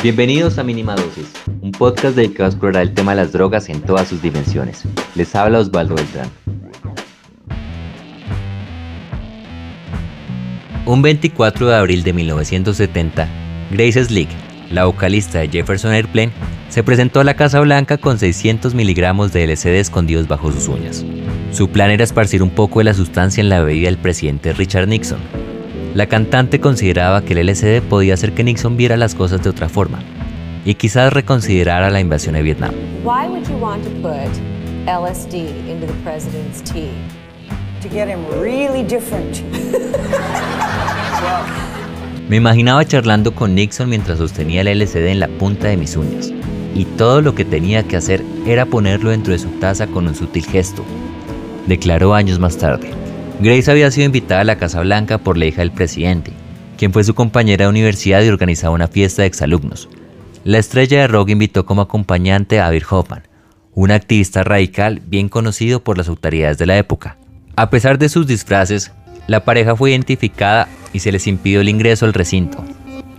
Bienvenidos a Mínima Dosis, un podcast dedicado a explorar el tema de las drogas en todas sus dimensiones. Les habla Osvaldo Beltrán. Un 24 de abril de 1970, Grace Slick, la vocalista de Jefferson Airplane, se presentó a la Casa Blanca con 600 miligramos de LSD escondidos bajo sus uñas. Su plan era esparcir un poco de la sustancia en la bebida del presidente Richard Nixon. La cantante consideraba que el LSD podía hacer que Nixon viera las cosas de otra forma y quizás reconsiderara la invasión de Vietnam. Why would you want to put LSD into the president's tea? to get him really different. Me imaginaba charlando con Nixon mientras sostenía el LCD en la punta de mis uñas, y todo lo que tenía que hacer era ponerlo dentro de su taza con un sutil gesto, declaró años más tarde. Grace había sido invitada a la Casa Blanca por la hija del presidente, quien fue su compañera de universidad y organizaba una fiesta de exalumnos. La estrella de rock invitó como acompañante a Bill Hoffman, un activista radical bien conocido por las autoridades de la época. A pesar de sus disfraces, la pareja fue identificada y se les impidió el ingreso al recinto.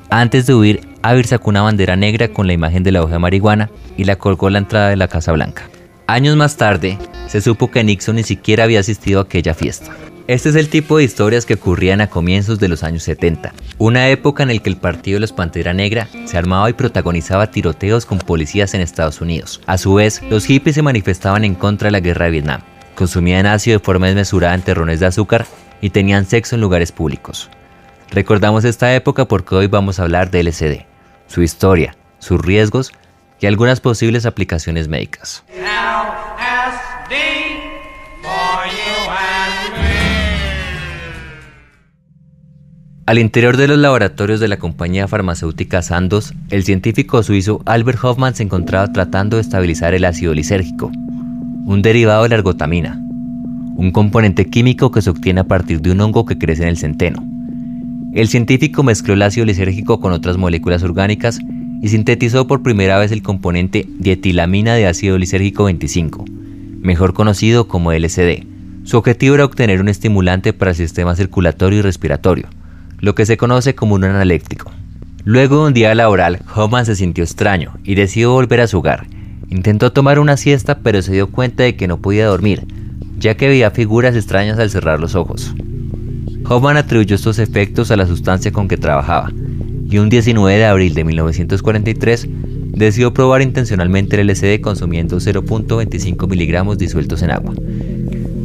Antes de huir, Avir sacó una bandera negra con la imagen de la hoja de marihuana y la colgó a la entrada de la Casa Blanca. Años más tarde, se supo que Nixon ni siquiera había asistido a aquella fiesta. Este es el tipo de historias que ocurrían a comienzos de los años 70, una época en la que el partido de los Pantera Negra se armaba y protagonizaba tiroteos con policías en Estados Unidos. A su vez, los hippies se manifestaban en contra de la guerra de Vietnam, consumían ácido de forma desmesurada en terrones de azúcar y tenían sexo en lugares públicos. Recordamos esta época porque hoy vamos a hablar de LSD, su historia, sus riesgos y algunas posibles aplicaciones médicas. Al interior de los laboratorios de la compañía farmacéutica Sandoz, el científico suizo Albert Hoffman se encontraba tratando de estabilizar el ácido lisérgico, un derivado de la ergotamina, un componente químico que se obtiene a partir de un hongo que crece en el centeno. El científico mezcló el ácido lisérgico con otras moléculas orgánicas y sintetizó por primera vez el componente dietilamina de ácido lisérgico 25, mejor conocido como LSD. Su objetivo era obtener un estimulante para el sistema circulatorio y respiratorio, lo que se conoce como un analéctico. Luego de un día laboral, Hoffman se sintió extraño y decidió volver a su hogar. Intentó tomar una siesta pero se dio cuenta de que no podía dormir, ya que veía figuras extrañas al cerrar los ojos. Hoffman atribuyó estos efectos a la sustancia con que trabajaba, y un 19 de abril de 1943 decidió probar intencionalmente el LSD consumiendo 0.25 miligramos disueltos en agua.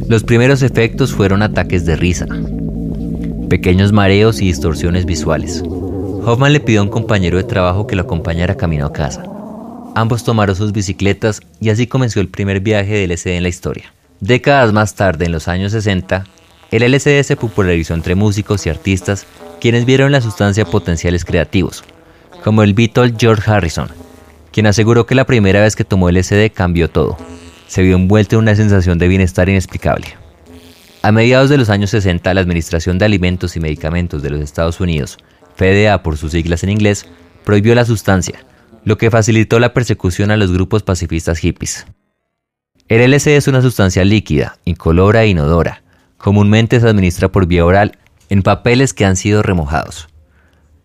Los primeros efectos fueron ataques de risa, pequeños mareos y distorsiones visuales. Hoffman le pidió a un compañero de trabajo que lo acompañara camino a casa. Ambos tomaron sus bicicletas y así comenzó el primer viaje de LSD en la historia. Décadas más tarde, en los años 60, el LSD se popularizó entre músicos y artistas quienes vieron la sustancia potenciales creativos, como el Beatle George Harrison, quien aseguró que la primera vez que tomó LSD cambió todo. Se vio envuelto en una sensación de bienestar inexplicable. A mediados de los años 60, la Administración de Alimentos y Medicamentos de los Estados Unidos, FDA por sus siglas en inglés, prohibió la sustancia, lo que facilitó la persecución a los grupos pacifistas hippies. El LSD es una sustancia líquida, incolora e inodora. Comúnmente se administra por vía oral en papeles que han sido remojados.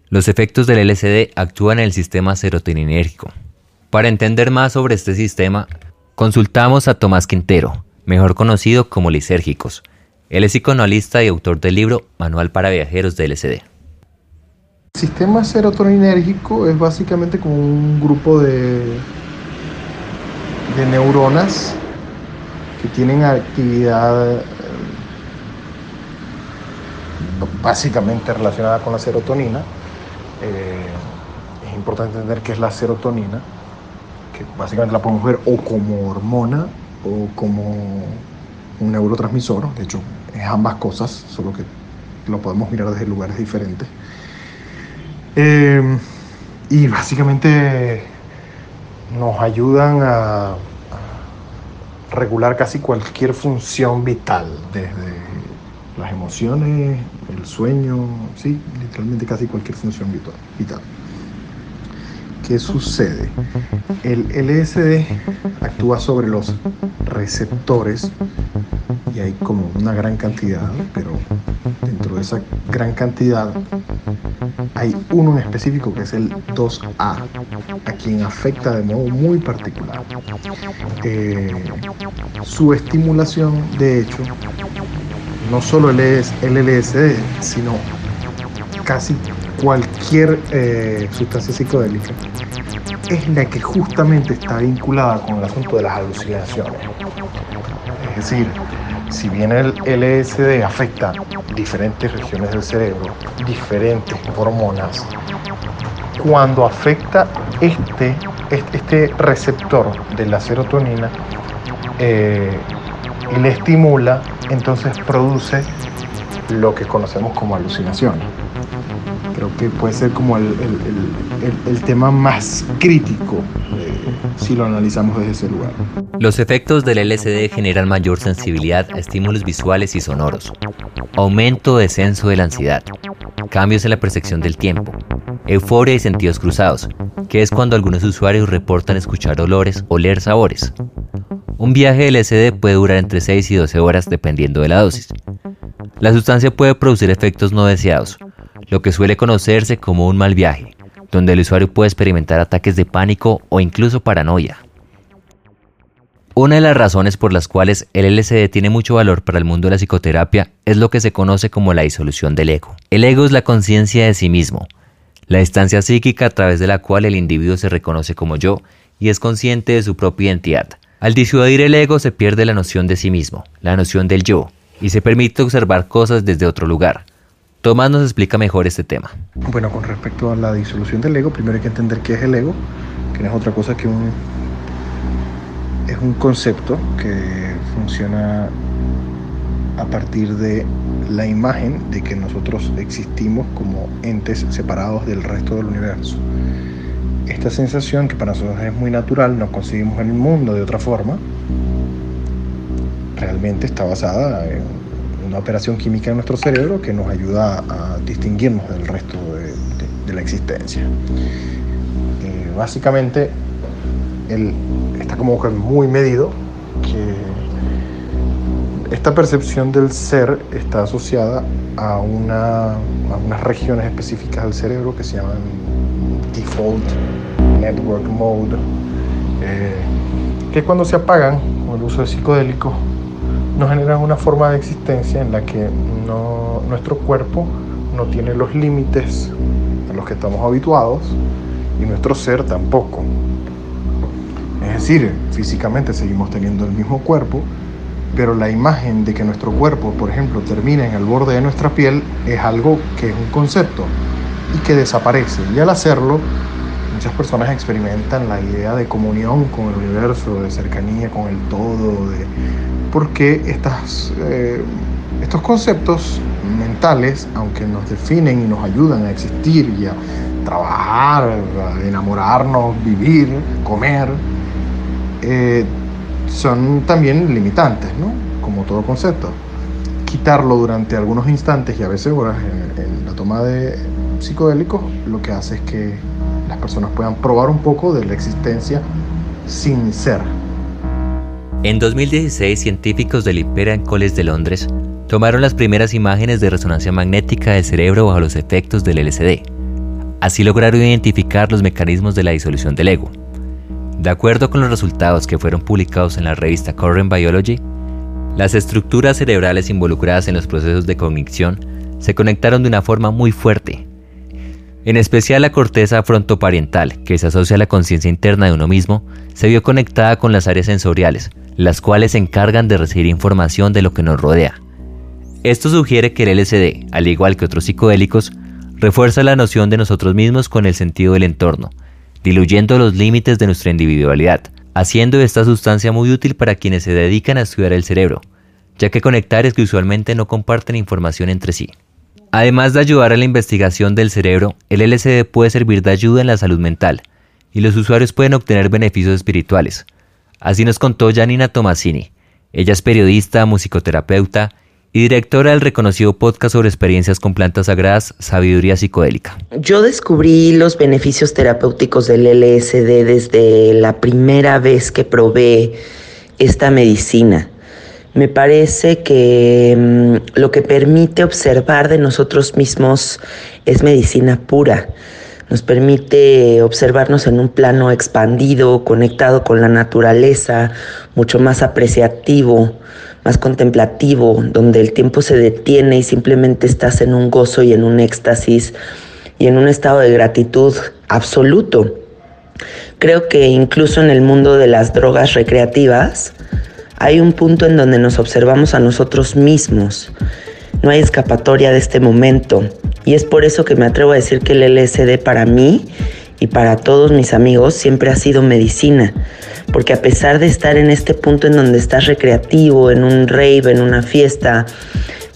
Los efectos del LSD actúan en el sistema serotoninérgico. Para entender más sobre este sistema, consultamos a Tomás Quintero, mejor conocido como lisérgicos. Él es psicoanalista y autor del libro Manual para Viajeros de LSD. El sistema serotoninérgico es básicamente como un grupo de, de neuronas que tienen actividad eh, básicamente relacionada con la serotonina. Eh, es importante entender qué es la serotonina, que básicamente la podemos ver o como hormona o como un neurotransmisor, de hecho es ambas cosas, solo que lo podemos mirar desde lugares diferentes. Eh, y básicamente nos ayudan a, regular casi cualquier función vital, desde las emociones, el sueño, sí, literalmente casi cualquier función vital. ¿Qué sucede? El LSD actúa sobre los receptores y hay como una gran cantidad, pero dentro de esa gran cantidad hay uno en específico que es el 2A, a quien afecta de modo muy particular. Eh, su estimulación, de hecho, no solo el LSD, sino casi cualquier eh, sustancia psicodélica, es la que justamente está vinculada con el asunto de las alucinaciones. Es decir, si bien el LSD afecta diferentes regiones del cerebro, diferentes hormonas, cuando afecta este, este receptor de la serotonina eh, y le estimula, entonces produce lo que conocemos como alucinaciones. Creo que puede ser como el, tema más crítico eh, si lo analizamos desde ese lugar. Los efectos del LSD generan mayor sensibilidad a estímulos visuales y sonoros, aumento o descenso de la ansiedad, cambios en la percepción del tiempo, euforia y sentidos cruzados, que es cuando algunos usuarios reportan escuchar olores o leer sabores. Un viaje de LSD puede durar entre 6 y 12 horas dependiendo de la dosis. La sustancia puede producir efectos no deseados, lo que suele conocerse como un mal viaje, donde el usuario puede experimentar ataques de pánico o incluso paranoia. Una de las razones por las cuales el LSD tiene mucho valor para el mundo de la psicoterapia es lo que se conoce como la disolución del ego. El ego es la conciencia de sí mismo, la distancia psíquica a través de la cual el individuo se reconoce como yo y es consciente de su propia identidad. Al disuadir el ego se pierde la noción de sí mismo, la noción del yo, y se permite observar cosas desde otro lugar, Tomás nos explica mejor este tema. Bueno, con respecto a la disolución del ego, primero hay que entender qué es el ego, que no es otra cosa que un es un concepto que funciona a partir de la imagen de que nosotros existimos como entes separados del resto del universo. Esta sensación que para nosotros es muy natural, nos conseguimos en el mundo de otra forma, realmente está basada en una operación química en nuestro cerebro que nos ayuda a distinguirnos del resto de, la existencia. Eh, básicamente, él está como muy medido que esta percepción del ser está asociada a, una, unas regiones específicas del cerebro que se llaman default network mode, eh, que cuando se apagan con el uso de psicodélicos nos generan una forma de existencia en la que no, nuestro cuerpo no tiene los límites a los que estamos habituados y nuestro ser tampoco. Es decir, físicamente seguimos teniendo el mismo cuerpo, pero la imagen de que nuestro cuerpo, por ejemplo, termina en el borde de nuestra piel es algo que es un concepto y que desaparece. Y al hacerlo, muchas personas experimentan la idea de comunión con el universo, de cercanía con el todo, de porque estas, eh, estos conceptos mentales, aunque nos definen y nos ayudan a existir y a trabajar, a enamorarnos, vivir, comer, eh, son también limitantes, ¿no? Como todo concepto. Quitarlo durante algunos instantes y a veces horas en la toma de psicodélicos, lo que hace es que las personas puedan probar un poco de la existencia sin ser. En 2016, científicos del Imperial College de Londres tomaron las primeras imágenes de resonancia magnética del cerebro bajo los efectos del LSD. Así lograron identificar los mecanismos de la disolución del ego. De acuerdo con los resultados que fueron publicados en la revista Current Biology, las estructuras cerebrales involucradas en los procesos de cognición se conectaron de una forma muy fuerte. En especial la corteza frontoparietal, que se asocia a la conciencia interna de uno mismo, se vio conectada con las áreas sensoriales, las cuales se encargan de recibir información de lo que nos rodea. Esto sugiere que el LSD, al igual que otros psicodélicos, refuerza la noción de nosotros mismos con el sentido del entorno, diluyendo los límites de nuestra individualidad, haciendo esta sustancia muy útil para quienes se dedican a estudiar el cerebro, ya que conectares que usualmente no comparten información entre sí. Además de ayudar a la investigación del cerebro, el LSD puede servir de ayuda en la salud mental, y los usuarios pueden obtener beneficios espirituales, Así nos contó Janina Tomasini. Ella es periodista, musicoterapeuta y directora del reconocido podcast sobre experiencias con plantas sagradas, Sabiduría Psicodélica. Yo descubrí los beneficios terapéuticos del LSD desde la primera vez que probé esta medicina. Me parece que mm, lo que permite observar de nosotros mismos es medicina pura. Nos permite observarnos en un plano expandido, conectado con la naturaleza, mucho más apreciativo, más contemplativo, donde el tiempo se detiene y simplemente estás en un gozo y en un éxtasis y en un estado de gratitud absoluto. Creo que incluso en el mundo de las drogas recreativas hay un punto en donde nos observamos a nosotros mismos. No hay escapatoria de este momento. Y es por eso que me atrevo a decir que el LSD para mí y para todos mis amigos siempre ha sido medicina porque a pesar de estar en este punto en donde estás recreativo, en un rave, en una fiesta,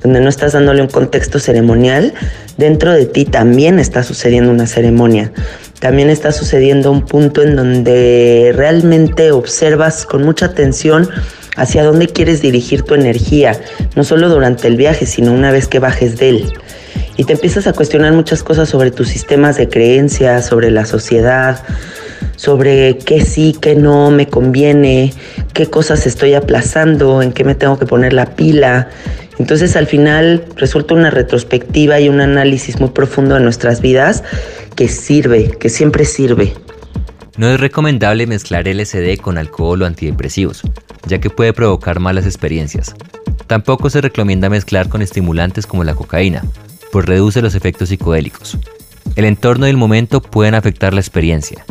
donde no estás dándole un contexto ceremonial, dentro de ti también está sucediendo una ceremonia. También está sucediendo un punto en donde realmente observas con mucha atención hacia dónde quieres dirigir tu energía, no solo durante el viaje, sino una vez que bajes de él. Y te empiezas a cuestionar muchas cosas sobre tus sistemas de creencias, sobre la sociedad, sobre qué sí, qué no me conviene, qué cosas estoy aplazando, en qué me tengo que poner la pila. Entonces al final resulta una retrospectiva y un análisis muy profundo de nuestras vidas que sirve, que siempre sirve. No es recomendable mezclar LSD con alcohol o antidepresivos, ya que puede provocar malas experiencias. Tampoco se recomienda mezclar con estimulantes como la cocaína, pues reduce los efectos psicodélicos. El entorno y el momento pueden afectar la experiencia,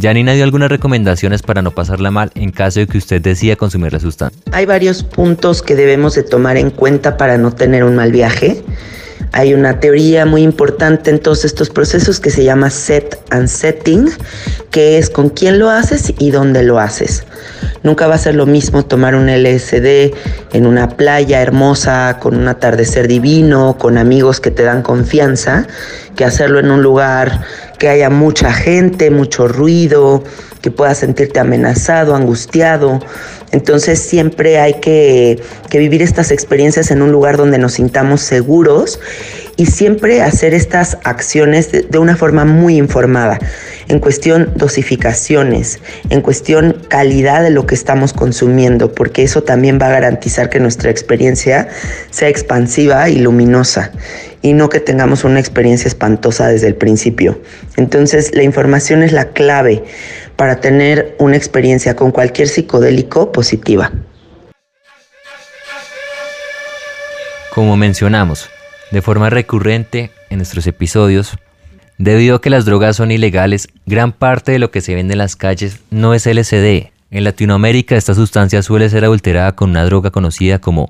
Janina dio algunas recomendaciones para no pasarla mal en caso de que usted decida consumir la sustancia. Hay varios puntos que debemos de tomar en cuenta para no tener un mal viaje. Hay una teoría muy importante en todos estos procesos que se llama set and setting, que es con quién lo haces y dónde lo haces. Nunca va a ser lo mismo tomar un LSD en una playa hermosa, con un atardecer divino, con amigos que te dan confianza, que hacerlo en un lugar que haya mucha gente, mucho ruido, que puedas sentirte amenazado, angustiado. Entonces siempre hay que, vivir estas experiencias en un lugar donde nos sintamos seguros y siempre hacer estas acciones de, una forma muy informada, en cuestión dosificaciones, en cuestión calidad de lo que estamos consumiendo, porque eso también va a garantizar que nuestra experiencia sea expansiva y luminosa y no que tengamos una experiencia espantosa desde el principio. Entonces la información es la clave para tener una experiencia con cualquier psicodélico positiva. Como mencionamos, de forma recurrente en nuestros episodios, debido a que las drogas son ilegales, gran parte de lo que se vende en las calles no es LSD. En Latinoamérica esta sustancia suele ser adulterada con una droga conocida como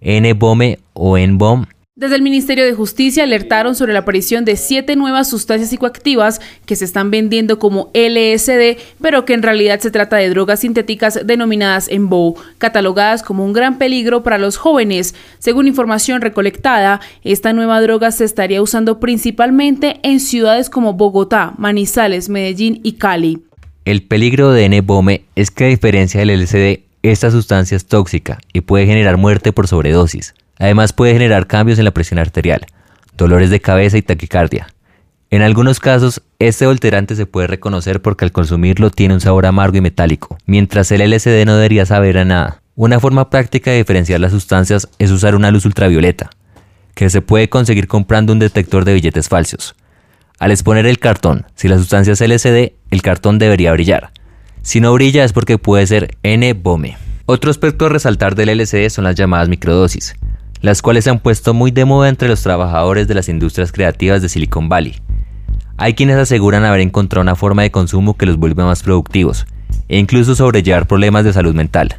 N-Bome o N-Bomb desde el Ministerio de Justicia alertaron sobre la aparición de siete nuevas sustancias psicoactivas que se están vendiendo como LSD, pero que en realidad se trata de drogas sintéticas denominadas EMBO, catalogadas como un gran peligro para los jóvenes. Según información recolectada, esta nueva droga se estaría usando principalmente en ciudades como Bogotá, Manizales, Medellín y Cali. El peligro de N-Bome es que a diferencia del LSD, esta sustancia es tóxica y puede generar muerte por sobredosis. Además puede generar cambios en la presión arterial, dolores de cabeza y taquicardia. En algunos casos, este alterante se puede reconocer porque al consumirlo tiene un sabor amargo y metálico, mientras el LSD no debería saber a nada. Una forma práctica de diferenciar las sustancias es usar una luz ultravioleta, que se puede conseguir comprando un detector de billetes falsos. Al exponer el cartón, si la sustancia es LSD, el cartón debería brillar. Si no brilla es porque puede ser N-bome. Otro aspecto a resaltar del LSD son las llamadas microdosis, las cuales se han puesto muy de moda entre los trabajadores de las industrias creativas de Silicon Valley. Hay quienes aseguran haber encontrado una forma de consumo que los vuelve más productivos e incluso sobrellevar problemas de salud mental.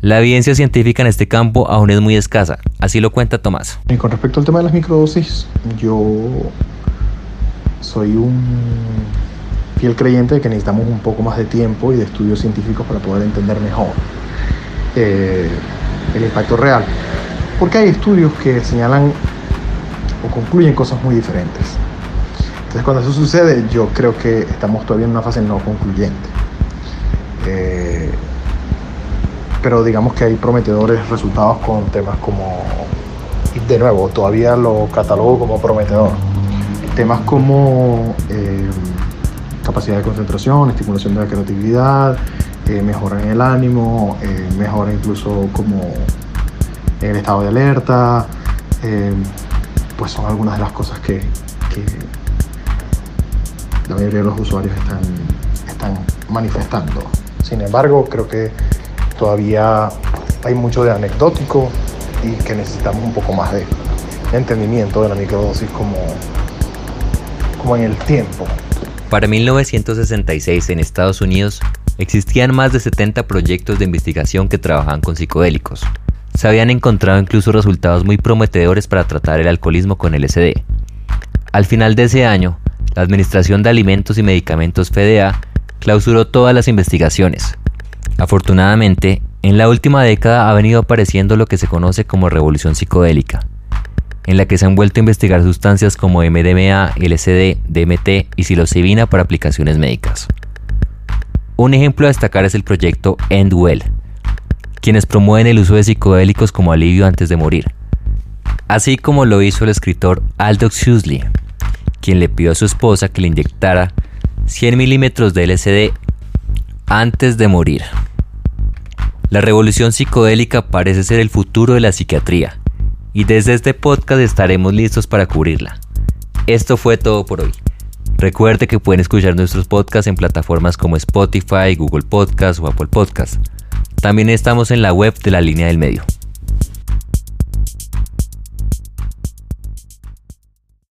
La evidencia científica en este campo aún es muy escasa, así lo cuenta Tomás. Y con respecto al tema de las microdosis, yo soy un fiel creyente de que necesitamos un poco más de tiempo y de estudios científicos para poder entender mejor eh, el impacto real porque hay estudios que señalan o concluyen cosas muy diferentes. Entonces cuando eso sucede yo creo que estamos todavía en una fase no concluyente. Eh, pero digamos que hay prometedores resultados con temas como, de nuevo, todavía lo catalogo como prometedor, temas como eh, capacidad de concentración, estimulación de la creatividad, eh, mejora en el ánimo, mejora incluso como el estado de alerta, pues son algunas de las cosas que, que la mayoría de los usuarios están, están manifestando. Sin embargo, creo que todavía hay mucho de anecdótico y que necesitamos un poco más de entendimiento de la microdosis como, como en el tiempo. Para 1966 en Estados Unidos existían más de 70 proyectos de investigación que trabajaban con psicodélicos. Se habían encontrado incluso resultados muy prometedores para tratar el alcoholismo con LSD. Al final de ese año, la Administración de Alimentos y Medicamentos FDA clausuró todas las investigaciones. Afortunadamente, en la última década ha venido apareciendo lo que se conoce como revolución psicodélica, en la que se han vuelto a investigar sustancias como MDMA, LSD, DMT y psilocibina para aplicaciones médicas. Un ejemplo a destacar es el proyecto Endwell, quienes promueven el uso de psicodélicos como alivio antes de morir, así como lo hizo el escritor Aldous Huxley, quien le pidió a su esposa que le inyectara 100 milímetros de LSD antes de morir. La revolución psicodélica parece ser el futuro de la psiquiatría, y desde este podcast estaremos listos para cubrirla. Esto fue todo por hoy. Recuerde que pueden escuchar nuestros podcasts en plataformas como Spotify, Google Podcast o Apple Podcast. También estamos en la web de la línea del medio.